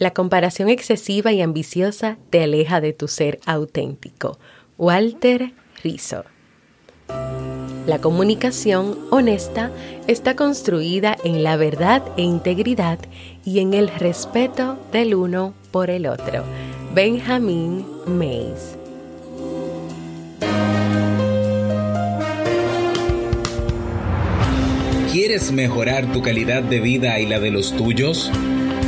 La comparación excesiva y ambiciosa te aleja de tu ser auténtico. Walter Rizzo. La comunicación honesta está construida en la verdad e integridad y en el respeto del uno por el otro. Benjamin Mays. ¿Quieres mejorar tu calidad de vida y la de los tuyos?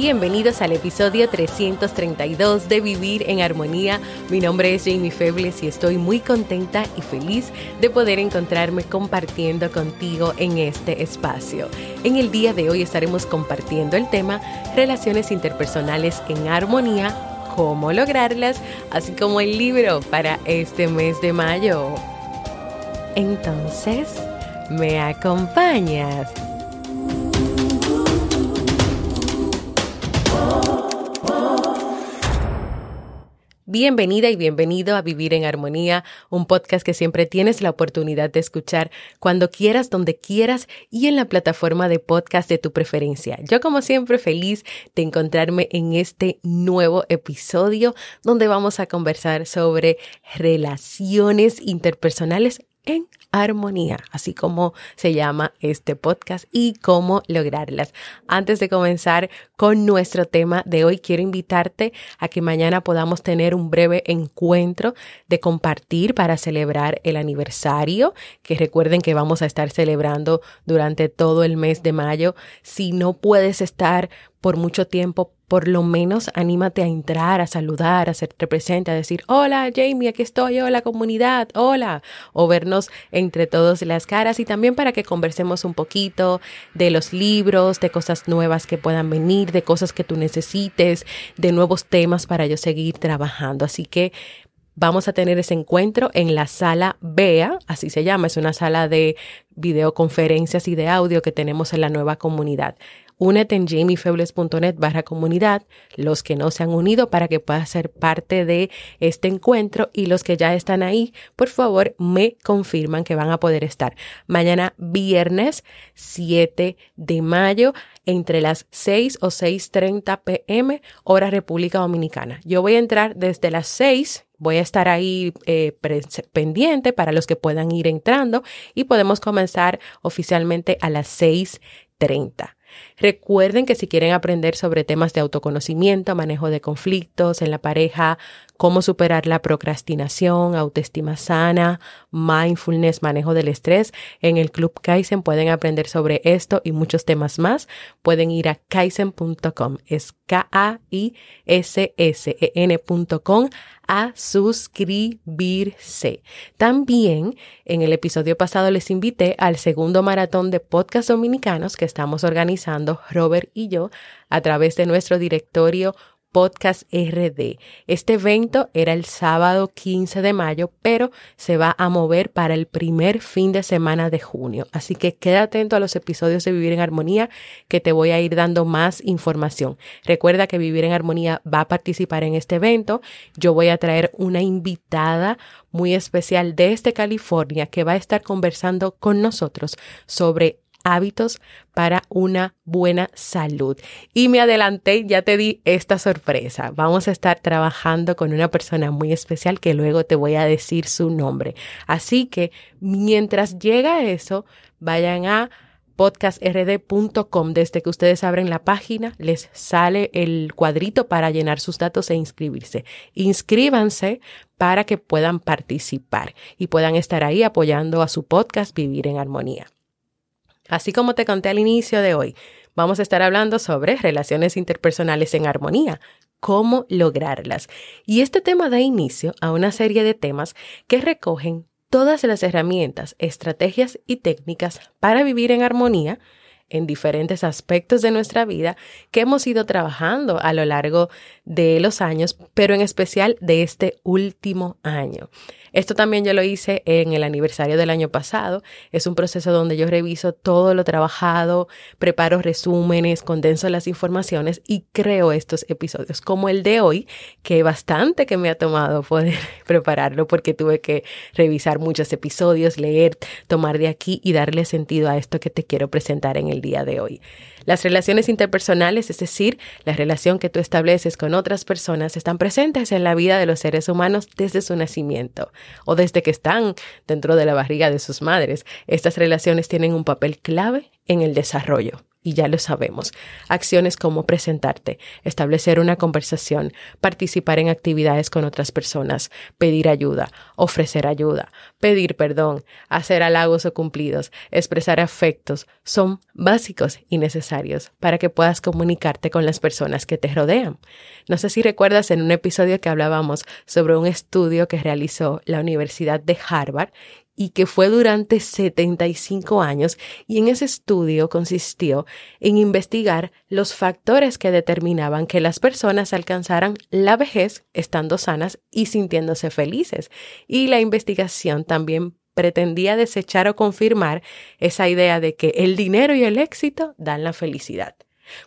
Bienvenidos al episodio 332 de Vivir en Armonía. Mi nombre es Jamie Febles y estoy muy contenta y feliz de poder encontrarme compartiendo contigo en este espacio. En el día de hoy estaremos compartiendo el tema Relaciones interpersonales en armonía, cómo lograrlas, así como el libro para este mes de mayo. Entonces, ¿me acompañas? Bienvenida y bienvenido a Vivir en Armonía, un podcast que siempre tienes la oportunidad de escuchar cuando quieras, donde quieras y en la plataforma de podcast de tu preferencia. Yo como siempre feliz de encontrarme en este nuevo episodio donde vamos a conversar sobre relaciones interpersonales en armonía, así como se llama este podcast y cómo lograrlas. Antes de comenzar con nuestro tema de hoy, quiero invitarte a que mañana podamos tener un breve encuentro de compartir para celebrar el aniversario, que recuerden que vamos a estar celebrando durante todo el mes de mayo. Si no puedes estar por mucho tiempo, por lo menos anímate a entrar, a saludar, a hacerte presente, a decir, hola Jamie, aquí estoy, hola comunidad, hola, o vernos entre todos las caras y también para que conversemos un poquito de los libros, de cosas nuevas que puedan venir, de cosas que tú necesites, de nuevos temas para yo seguir trabajando. Así que vamos a tener ese encuentro en la sala BEA, así se llama, es una sala de videoconferencias y de audio que tenemos en la nueva comunidad. Únete en jamiefebles.net barra comunidad, los que no se han unido para que puedas ser parte de este encuentro y los que ya están ahí, por favor, me confirman que van a poder estar mañana viernes 7 de mayo entre las 6 o 6.30 pm hora República Dominicana. Yo voy a entrar desde las 6 Voy a estar ahí eh, pendiente para los que puedan ir entrando y podemos comenzar oficialmente a las 6.30. Recuerden que si quieren aprender sobre temas de autoconocimiento, manejo de conflictos en la pareja, cómo superar la procrastinación, autoestima sana, mindfulness, manejo del estrés, en el Club Kaizen pueden aprender sobre esto y muchos temas más. Pueden ir a kaizen.com, es K-A-I-S-S-E-N.com a suscribirse. También en el episodio pasado les invité al segundo maratón de podcast dominicanos que estamos organizando Robert y yo a través de nuestro directorio Podcast RD. Este evento era el sábado 15 de mayo, pero se va a mover para el primer fin de semana de junio. Así que queda atento a los episodios de Vivir en Armonía que te voy a ir dando más información. Recuerda que Vivir en Armonía va a participar en este evento. Yo voy a traer una invitada muy especial desde California que va a estar conversando con nosotros sobre hábitos para una buena salud. Y me adelanté, ya te di esta sorpresa. Vamos a estar trabajando con una persona muy especial que luego te voy a decir su nombre. Así que mientras llega eso, vayan a podcastrd.com. Desde que ustedes abren la página, les sale el cuadrito para llenar sus datos e inscribirse. Inscríbanse para que puedan participar y puedan estar ahí apoyando a su podcast Vivir en Armonía. Así como te conté al inicio de hoy, vamos a estar hablando sobre relaciones interpersonales en armonía, cómo lograrlas. Y este tema da inicio a una serie de temas que recogen todas las herramientas, estrategias y técnicas para vivir en armonía en diferentes aspectos de nuestra vida que hemos ido trabajando a lo largo de los años, pero en especial de este último año. Esto también yo lo hice en el aniversario del año pasado. Es un proceso donde yo reviso todo lo trabajado, preparo resúmenes, condenso las informaciones y creo estos episodios como el de hoy, que bastante que me ha tomado poder prepararlo porque tuve que revisar muchos episodios, leer, tomar de aquí y darle sentido a esto que te quiero presentar en el día de hoy. Las relaciones interpersonales, es decir, la relación que tú estableces con otras personas, están presentes en la vida de los seres humanos desde su nacimiento o desde que están dentro de la barriga de sus madres. Estas relaciones tienen un papel clave en el desarrollo y ya lo sabemos. Acciones como presentarte, establecer una conversación, participar en actividades con otras personas, pedir ayuda, ofrecer ayuda, pedir perdón, hacer halagos o cumplidos, expresar afectos, son básicos y necesarios para que puedas comunicarte con las personas que te rodean. No sé si recuerdas en un episodio que hablábamos sobre un estudio que realizó la Universidad de Harvard y que fue durante 75 años y en ese estudio consistió en investigar los factores que determinaban que las personas alcanzaran la vejez estando sanas y sintiéndose felices. Y la investigación también pretendía desechar o confirmar esa idea de que el dinero y el éxito dan la felicidad.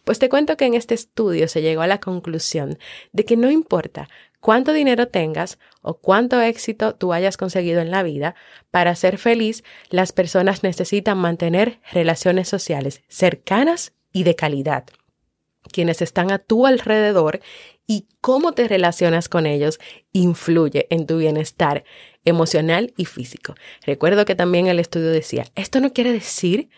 Pues te cuento que en este estudio se llegó a la conclusión de que no importa cuánto dinero tengas o cuánto éxito tú hayas conseguido en la vida, para ser feliz las personas necesitan mantener relaciones sociales cercanas y de calidad. Quienes están a tu alrededor y cómo te relacionas con ellos influye en tu bienestar emocional y físico. Recuerdo que también el estudio decía, esto no quiere decir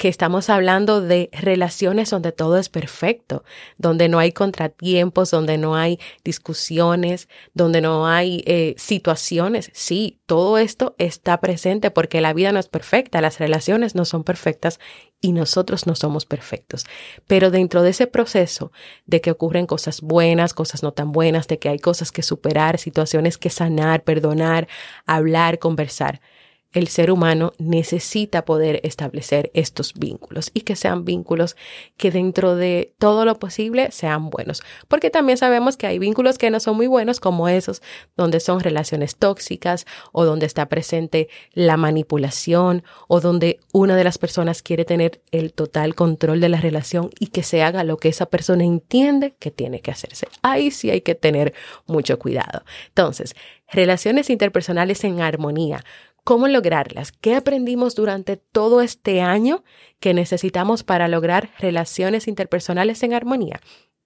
que estamos hablando de relaciones donde todo es perfecto, donde no hay contratiempos, donde no hay discusiones, donde no hay eh, situaciones. Sí, todo esto está presente porque la vida no es perfecta, las relaciones no son perfectas y nosotros no somos perfectos. Pero dentro de ese proceso de que ocurren cosas buenas, cosas no tan buenas, de que hay cosas que superar, situaciones que sanar, perdonar, hablar, conversar, el ser humano necesita poder establecer estos vínculos y que sean vínculos que dentro de todo lo posible sean buenos. Porque también sabemos que hay vínculos que no son muy buenos como esos donde son relaciones tóxicas o donde está presente la manipulación o donde una de las personas quiere tener el total control de la relación y que se haga lo que esa persona entiende que tiene que hacerse. Ahí sí hay que tener mucho cuidado. Entonces, relaciones interpersonales en armonía ¿Cómo lograrlas? ¿Qué aprendimos durante todo este año que necesitamos para lograr relaciones interpersonales en armonía?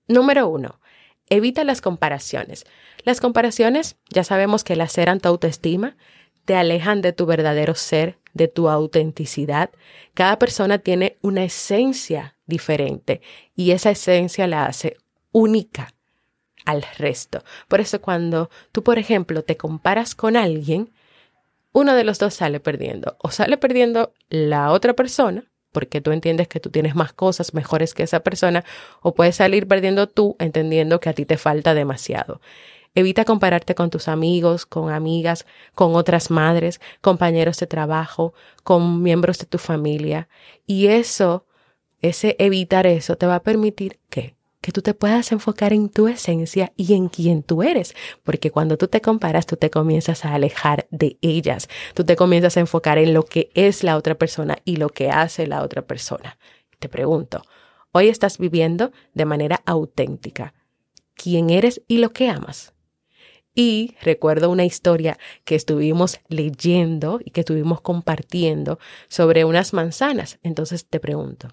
Número uno, evita las comparaciones. Las comparaciones, ya sabemos que laceran tu autoestima, te alejan de tu verdadero ser, de tu autenticidad. Cada persona tiene una esencia diferente y esa esencia la hace única al resto. Por eso cuando tú, por ejemplo, te comparas con alguien, uno de los dos sale perdiendo. O sale perdiendo la otra persona, porque tú entiendes que tú tienes más cosas mejores que esa persona, o puedes salir perdiendo tú entendiendo que a ti te falta demasiado. Evita compararte con tus amigos, con amigas, con otras madres, compañeros de trabajo, con miembros de tu familia. Y eso, ese evitar eso, te va a permitir que que tú te puedas enfocar en tu esencia y en quién tú eres, porque cuando tú te comparas, tú te comienzas a alejar de ellas, tú te comienzas a enfocar en lo que es la otra persona y lo que hace la otra persona. Te pregunto, hoy estás viviendo de manera auténtica quién eres y lo que amas. Y recuerdo una historia que estuvimos leyendo y que estuvimos compartiendo sobre unas manzanas. Entonces te pregunto,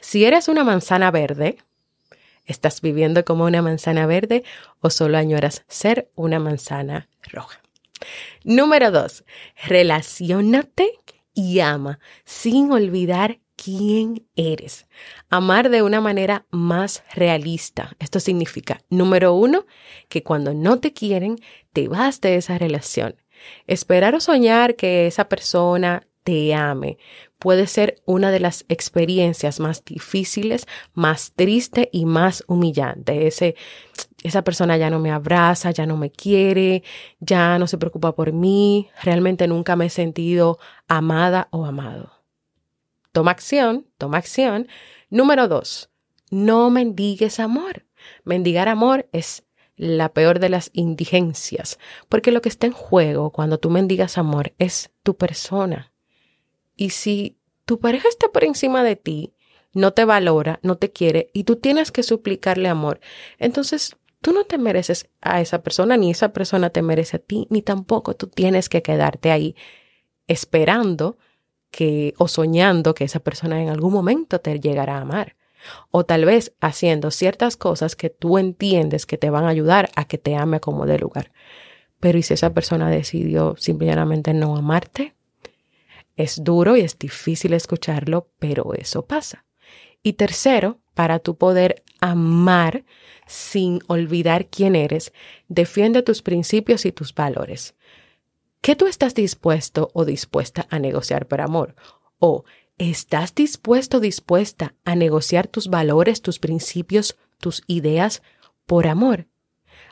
si eres una manzana verde, ¿estás viviendo como una manzana verde o solo añoras ser una manzana roja? Número dos, relacionate y ama sin olvidar quién eres. Amar de una manera más realista. Esto significa, número uno, que cuando no te quieren, te vas de esa relación. Esperar o soñar que esa persona te ame puede ser una de las experiencias más difíciles, más triste y más humillante. Ese, esa persona ya no me abraza, ya no me quiere, ya no se preocupa por mí, realmente nunca me he sentido amada o amado. Toma acción, toma acción. Número dos, no mendigues amor. Mendigar amor es la peor de las indigencias, porque lo que está en juego cuando tú mendigas amor es tu persona. Y si tu pareja está por encima de ti, no te valora, no te quiere y tú tienes que suplicarle amor, entonces tú no te mereces a esa persona, ni esa persona te merece a ti, ni tampoco tú tienes que quedarte ahí esperando que o soñando que esa persona en algún momento te llegará a amar. O tal vez haciendo ciertas cosas que tú entiendes que te van a ayudar a que te ame como de lugar. Pero ¿y si esa persona decidió simplemente no amarte? Es duro y es difícil escucharlo, pero eso pasa. Y tercero, para tu poder amar sin olvidar quién eres, defiende tus principios y tus valores. ¿Qué tú estás dispuesto o dispuesta a negociar por amor? ¿O estás dispuesto o dispuesta a negociar tus valores, tus principios, tus ideas por amor?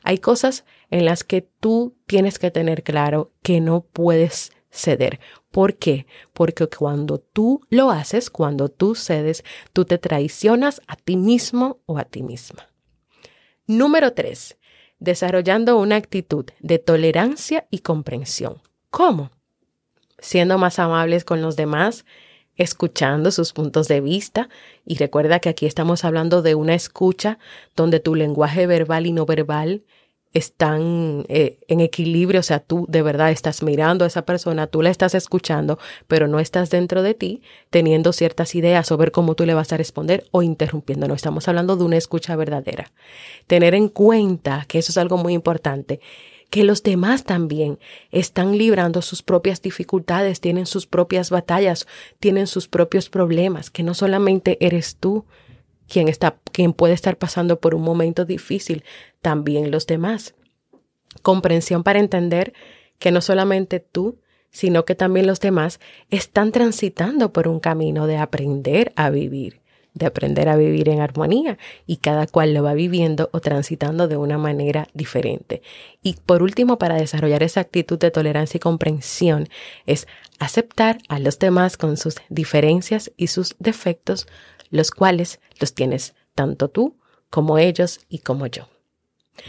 Hay cosas en las que tú tienes que tener claro que no puedes ceder. ¿Por qué? Porque cuando tú lo haces, cuando tú cedes, tú te traicionas a ti mismo o a ti misma. Número tres, desarrollando una actitud de tolerancia y comprensión. ¿Cómo? Siendo más amables con los demás, escuchando sus puntos de vista y recuerda que aquí estamos hablando de una escucha donde tu lenguaje verbal y no verbal están eh, en equilibrio, o sea, tú de verdad estás mirando a esa persona, tú la estás escuchando, pero no estás dentro de ti teniendo ciertas ideas o ver cómo tú le vas a responder o interrumpiendo. No estamos hablando de una escucha verdadera. Tener en cuenta que eso es algo muy importante que los demás también están librando sus propias dificultades, tienen sus propias batallas, tienen sus propios problemas, que no solamente eres tú quien está, quien puede estar pasando por un momento difícil, también los demás. Comprensión para entender que no solamente tú, sino que también los demás están transitando por un camino de aprender a vivir, de aprender a vivir en armonía y cada cual lo va viviendo o transitando de una manera diferente. Y por último, para desarrollar esa actitud de tolerancia y comprensión, es aceptar a los demás con sus diferencias y sus defectos los cuales los tienes tanto tú como ellos y como yo.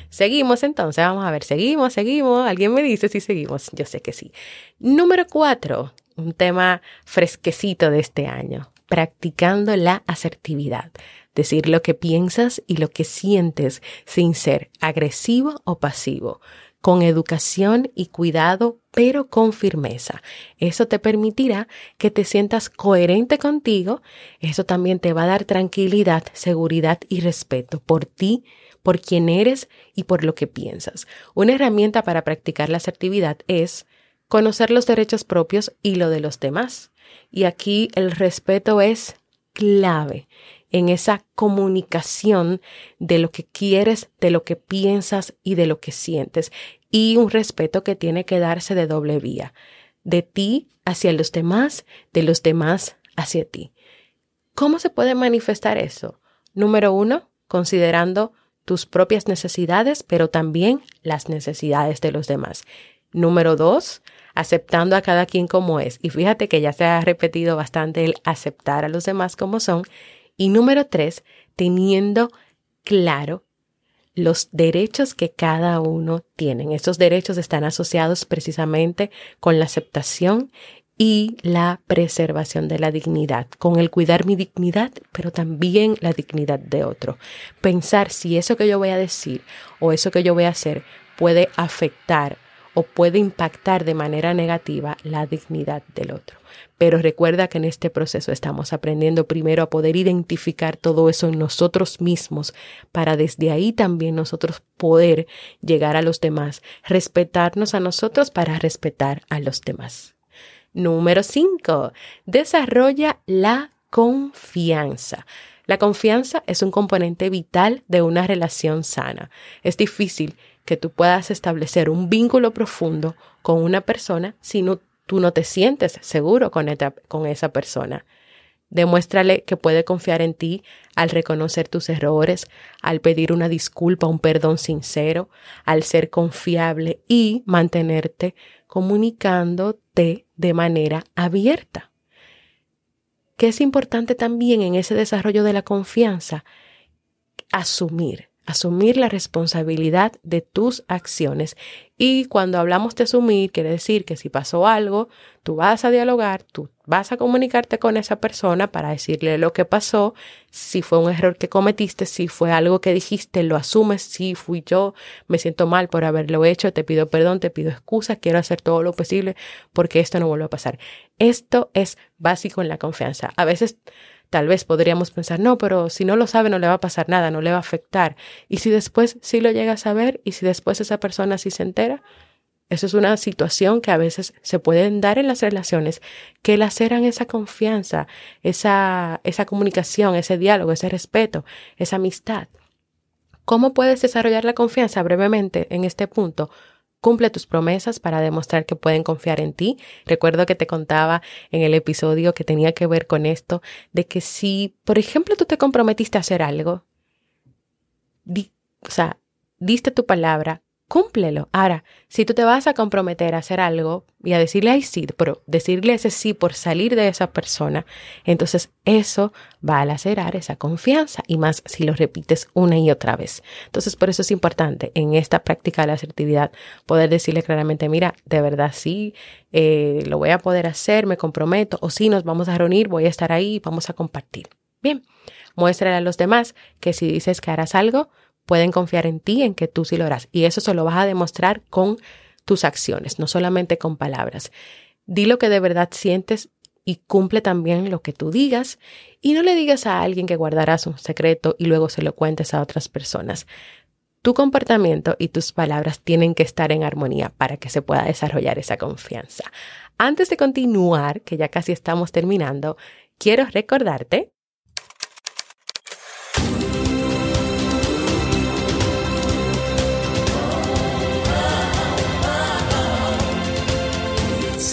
Seguimos entonces, vamos a ver, seguimos, seguimos. ¿Alguien me dice si seguimos? Yo sé que sí. Número cuatro, un tema fresquecito de este año, practicando la asertividad. Decir lo que piensas y lo que sientes sin ser agresivo o pasivo con educación y cuidado, pero con firmeza. Eso te permitirá que te sientas coherente contigo. Eso también te va a dar tranquilidad, seguridad y respeto por ti, por quien eres y por lo que piensas. Una herramienta para practicar la asertividad es conocer los derechos propios y lo de los demás. Y aquí el respeto es clave en esa comunicación de lo que quieres, de lo que piensas y de lo que sientes. Y un respeto que tiene que darse de doble vía, de ti hacia los demás, de los demás hacia ti. ¿Cómo se puede manifestar eso? Número uno, considerando tus propias necesidades, pero también las necesidades de los demás. Número dos, aceptando a cada quien como es. Y fíjate que ya se ha repetido bastante el aceptar a los demás como son y número tres, teniendo claro los derechos que cada uno tiene. Estos derechos están asociados precisamente con la aceptación y la preservación de la dignidad, con el cuidar mi dignidad, pero también la dignidad de otro. Pensar si eso que yo voy a decir o eso que yo voy a hacer puede afectar o puede impactar de manera negativa la dignidad del otro. Pero recuerda que en este proceso estamos aprendiendo primero a poder identificar todo eso en nosotros mismos para desde ahí también nosotros poder llegar a los demás, respetarnos a nosotros para respetar a los demás. Número 5. Desarrolla la confianza. La confianza es un componente vital de una relación sana. Es difícil que tú puedas establecer un vínculo profundo con una persona si tú no te sientes seguro con, con esa persona. Demuéstrale que puede confiar en ti al reconocer tus errores, al pedir una disculpa, un perdón sincero, al ser confiable y mantenerte comunicándote de manera abierta. Que es importante también en ese desarrollo de la confianza asumir asumir la responsabilidad de tus acciones. Y cuando hablamos de asumir, quiere decir que si pasó algo, tú vas a dialogar, tú vas a comunicarte con esa persona para decirle lo que pasó, si fue un error que cometiste, si fue algo que dijiste, lo asumes, si fui yo, me siento mal por haberlo hecho, te pido perdón, te pido excusas, quiero hacer todo lo posible porque esto no vuelva a pasar. Esto es básico en la confianza. A veces Tal vez podríamos pensar, no, pero si no lo sabe no le va a pasar nada, no le va a afectar. Y si después sí lo llega a saber y si después esa persona sí se entera, eso es una situación que a veces se pueden dar en las relaciones que laceran esa confianza, esa, esa comunicación, ese diálogo, ese respeto, esa amistad. ¿Cómo puedes desarrollar la confianza brevemente en este punto? Cumple tus promesas para demostrar que pueden confiar en ti. Recuerdo que te contaba en el episodio que tenía que ver con esto, de que si, por ejemplo, tú te comprometiste a hacer algo, o sea, diste tu palabra, cúmplelo. Ahora, si tú te vas a comprometer a hacer algo y a decirle ay sí, pero decirle ese sí por salir de esa persona, entonces eso va a lacerar esa confianza y más si lo repites una y otra vez. Entonces, por eso es importante en esta práctica de la asertividad poder decirle claramente, mira, de verdad sí, eh, lo voy a poder hacer, me comprometo, o si nos vamos a reunir, voy a estar ahí, vamos a compartir. Bien, muéstrale a los demás que si dices que harás algo, pueden confiar en ti, en que tú sí lo harás. Y eso se lo vas a demostrar con tus acciones, no solamente con palabras. Di lo que de verdad sientes y cumple también lo que tú digas y no le digas a alguien que guardarás un secreto y luego se lo cuentes a otras personas. Tu comportamiento y tus palabras tienen que estar en armonía para que se pueda desarrollar esa confianza. Antes de continuar, que ya casi estamos terminando, quiero recordarte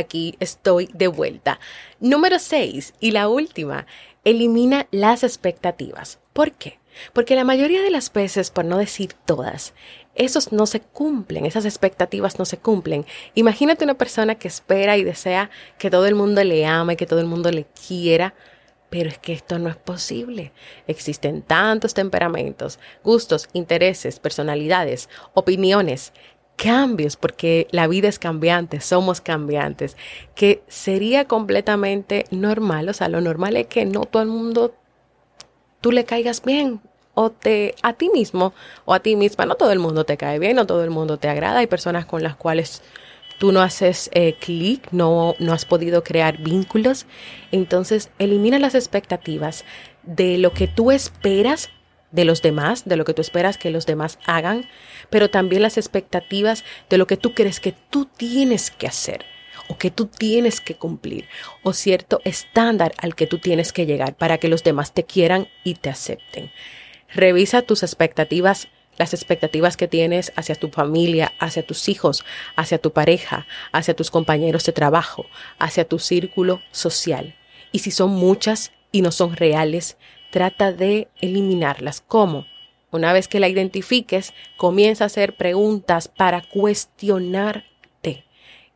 Aquí estoy de vuelta. Número 6 y la última, elimina las expectativas. ¿Por qué? Porque la mayoría de las veces, por no decir todas, esos no se cumplen, esas expectativas no se cumplen. Imagínate una persona que espera y desea que todo el mundo le ame, que todo el mundo le quiera, pero es que esto no es posible. Existen tantos temperamentos, gustos, intereses, personalidades, opiniones cambios, porque la vida es cambiante, somos cambiantes, que sería completamente normal, o sea, lo normal es que no todo el mundo tú le caigas bien o te a ti mismo o a ti misma, no todo el mundo te cae bien, no todo el mundo te agrada, hay personas con las cuales tú no haces eh, clic, no, no has podido crear vínculos, entonces elimina las expectativas de lo que tú esperas de los demás, de lo que tú esperas que los demás hagan, pero también las expectativas de lo que tú crees que tú tienes que hacer o que tú tienes que cumplir o cierto estándar al que tú tienes que llegar para que los demás te quieran y te acepten. Revisa tus expectativas, las expectativas que tienes hacia tu familia, hacia tus hijos, hacia tu pareja, hacia tus compañeros de trabajo, hacia tu círculo social. Y si son muchas y no son reales, trata de eliminarlas. ¿Cómo? Una vez que la identifiques, comienza a hacer preguntas para cuestionar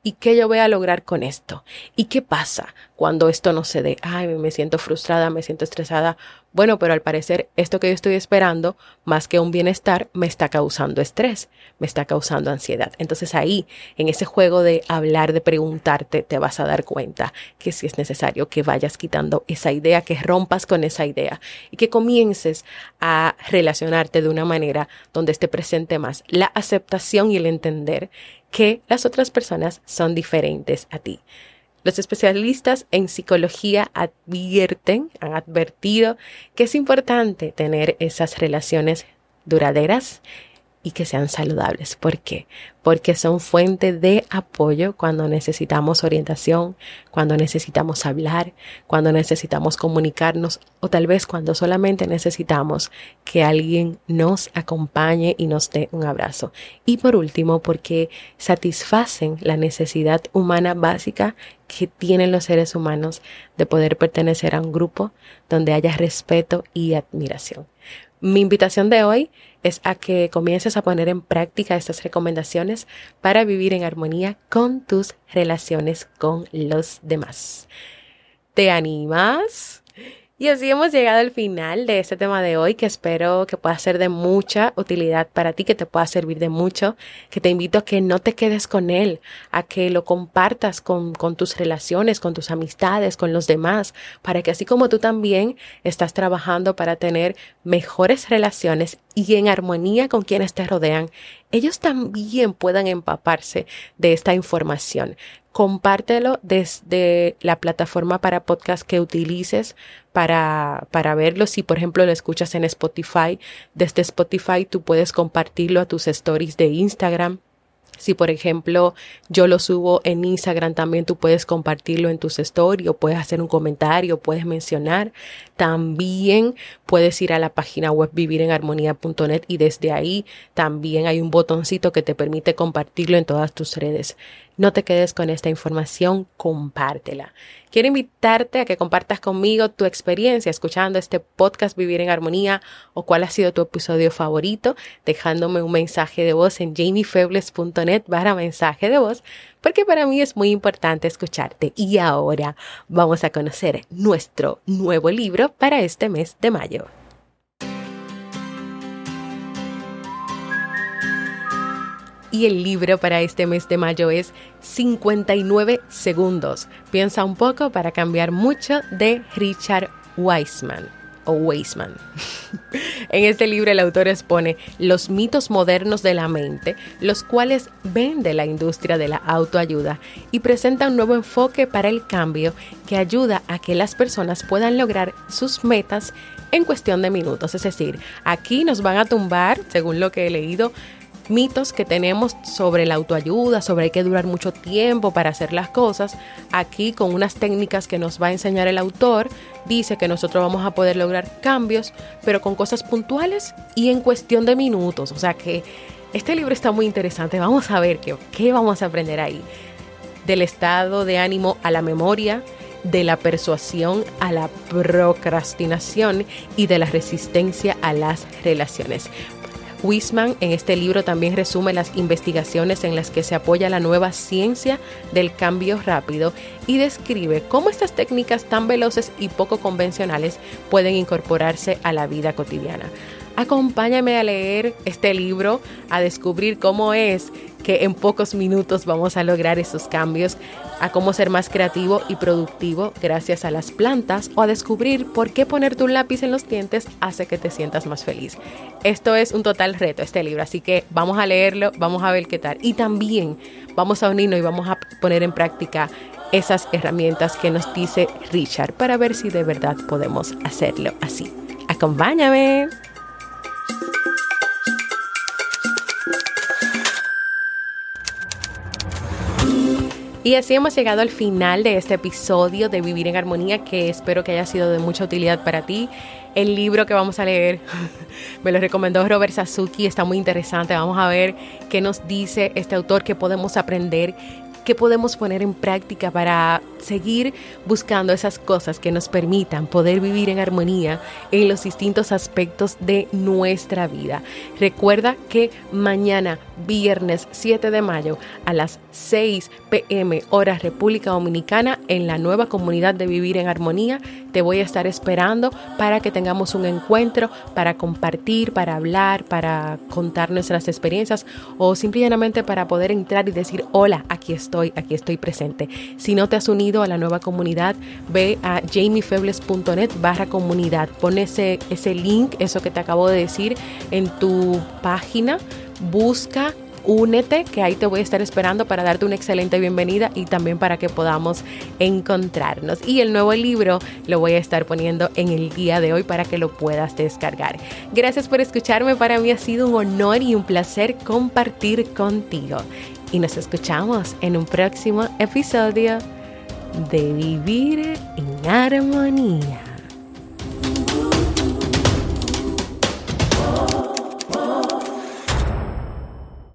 ¿Y qué yo voy a lograr con esto? ¿Y qué pasa cuando esto no se dé? Ay, me siento frustrada, me siento estresada. Bueno, pero al parecer esto que yo estoy esperando, más que un bienestar, me está causando estrés, me está causando ansiedad. Entonces ahí, en ese juego de hablar, de preguntarte, te vas a dar cuenta que si es necesario que vayas quitando esa idea, que rompas con esa idea y que comiences a relacionarte de una manera donde esté presente más la aceptación y el entender que las otras personas son diferentes a ti. Los especialistas en psicología advierten, han advertido que es importante tener esas relaciones duraderas y que sean saludables. ¿Por qué? Porque son fuente de apoyo cuando necesitamos orientación, cuando necesitamos hablar, cuando necesitamos comunicarnos o tal vez cuando solamente necesitamos que alguien nos acompañe y nos dé un abrazo. Y por último, porque satisfacen la necesidad humana básica que tienen los seres humanos de poder pertenecer a un grupo donde haya respeto y admiración. Mi invitación de hoy es a que comiences a poner en práctica estas recomendaciones para vivir en armonía con tus relaciones con los demás. ¿Te animas? Y así hemos llegado al final de este tema de hoy que espero que pueda ser de mucha utilidad para ti, que te pueda servir de mucho, que te invito a que no te quedes con él, a que lo compartas con, con tus relaciones, con tus amistades, con los demás, para que así como tú también estás trabajando para tener mejores relaciones y en armonía con quienes te rodean, ellos también puedan empaparse de esta información compártelo desde la plataforma para podcast que utilices para, para verlo. Si, por ejemplo, lo escuchas en Spotify, desde Spotify tú puedes compartirlo a tus stories de Instagram. Si, por ejemplo, yo lo subo en Instagram, también tú puedes compartirlo en tus stories o puedes hacer un comentario, puedes mencionar. También puedes ir a la página web vivirenharmonía.net y desde ahí también hay un botoncito que te permite compartirlo en todas tus redes. No te quedes con esta información, compártela. Quiero invitarte a que compartas conmigo tu experiencia escuchando este podcast Vivir en Armonía o cuál ha sido tu episodio favorito, dejándome un mensaje de voz en jamiefebles.net barra mensaje de voz, porque para mí es muy importante escucharte. Y ahora vamos a conocer nuestro nuevo libro para este mes de mayo. Y el libro para este mes de mayo es 59 segundos. Piensa un poco para cambiar mucho de Richard Weissman o Weissman. en este libro el autor expone los mitos modernos de la mente, los cuales vende la industria de la autoayuda y presenta un nuevo enfoque para el cambio que ayuda a que las personas puedan lograr sus metas en cuestión de minutos. Es decir, aquí nos van a tumbar, según lo que he leído, mitos que tenemos sobre la autoayuda, sobre hay que durar mucho tiempo para hacer las cosas, aquí con unas técnicas que nos va a enseñar el autor, dice que nosotros vamos a poder lograr cambios, pero con cosas puntuales y en cuestión de minutos. O sea que este libro está muy interesante. Vamos a ver qué, qué vamos a aprender ahí. Del estado de ánimo a la memoria, de la persuasión a la procrastinación y de la resistencia a las relaciones. Wisman en este libro también resume las investigaciones en las que se apoya la nueva ciencia del cambio rápido y describe cómo estas técnicas tan veloces y poco convencionales pueden incorporarse a la vida cotidiana. Acompáñame a leer este libro, a descubrir cómo es que en pocos minutos vamos a lograr esos cambios, a cómo ser más creativo y productivo gracias a las plantas o a descubrir por qué ponerte un lápiz en los dientes hace que te sientas más feliz. Esto es un total reto, este libro, así que vamos a leerlo, vamos a ver qué tal. Y también vamos a unirnos y vamos a poner en práctica esas herramientas que nos dice Richard para ver si de verdad podemos hacerlo así. Acompáñame. Y así hemos llegado al final de este episodio de Vivir en Armonía que espero que haya sido de mucha utilidad para ti. El libro que vamos a leer me lo recomendó Robert Sasuki, está muy interesante. Vamos a ver qué nos dice este autor, qué podemos aprender qué podemos poner en práctica para seguir buscando esas cosas que nos permitan poder vivir en armonía en los distintos aspectos de nuestra vida. Recuerda que mañana, viernes 7 de mayo, a las 6 pm hora República Dominicana, en la nueva comunidad de Vivir en Armonía, te voy a estar esperando para que tengamos un encuentro, para compartir, para hablar, para contar nuestras experiencias o simplemente para poder entrar y decir, hola, aquí estoy, aquí estoy presente. Si no te has unido a la nueva comunidad, ve a jamiefebles.net barra comunidad. Pon ese, ese link, eso que te acabo de decir, en tu página. Busca únete, que ahí te voy a estar esperando para darte una excelente bienvenida y también para que podamos encontrarnos. Y el nuevo libro lo voy a estar poniendo en el día de hoy para que lo puedas descargar. Gracias por escucharme, para mí ha sido un honor y un placer compartir contigo. Y nos escuchamos en un próximo episodio de Vivir en Armonía.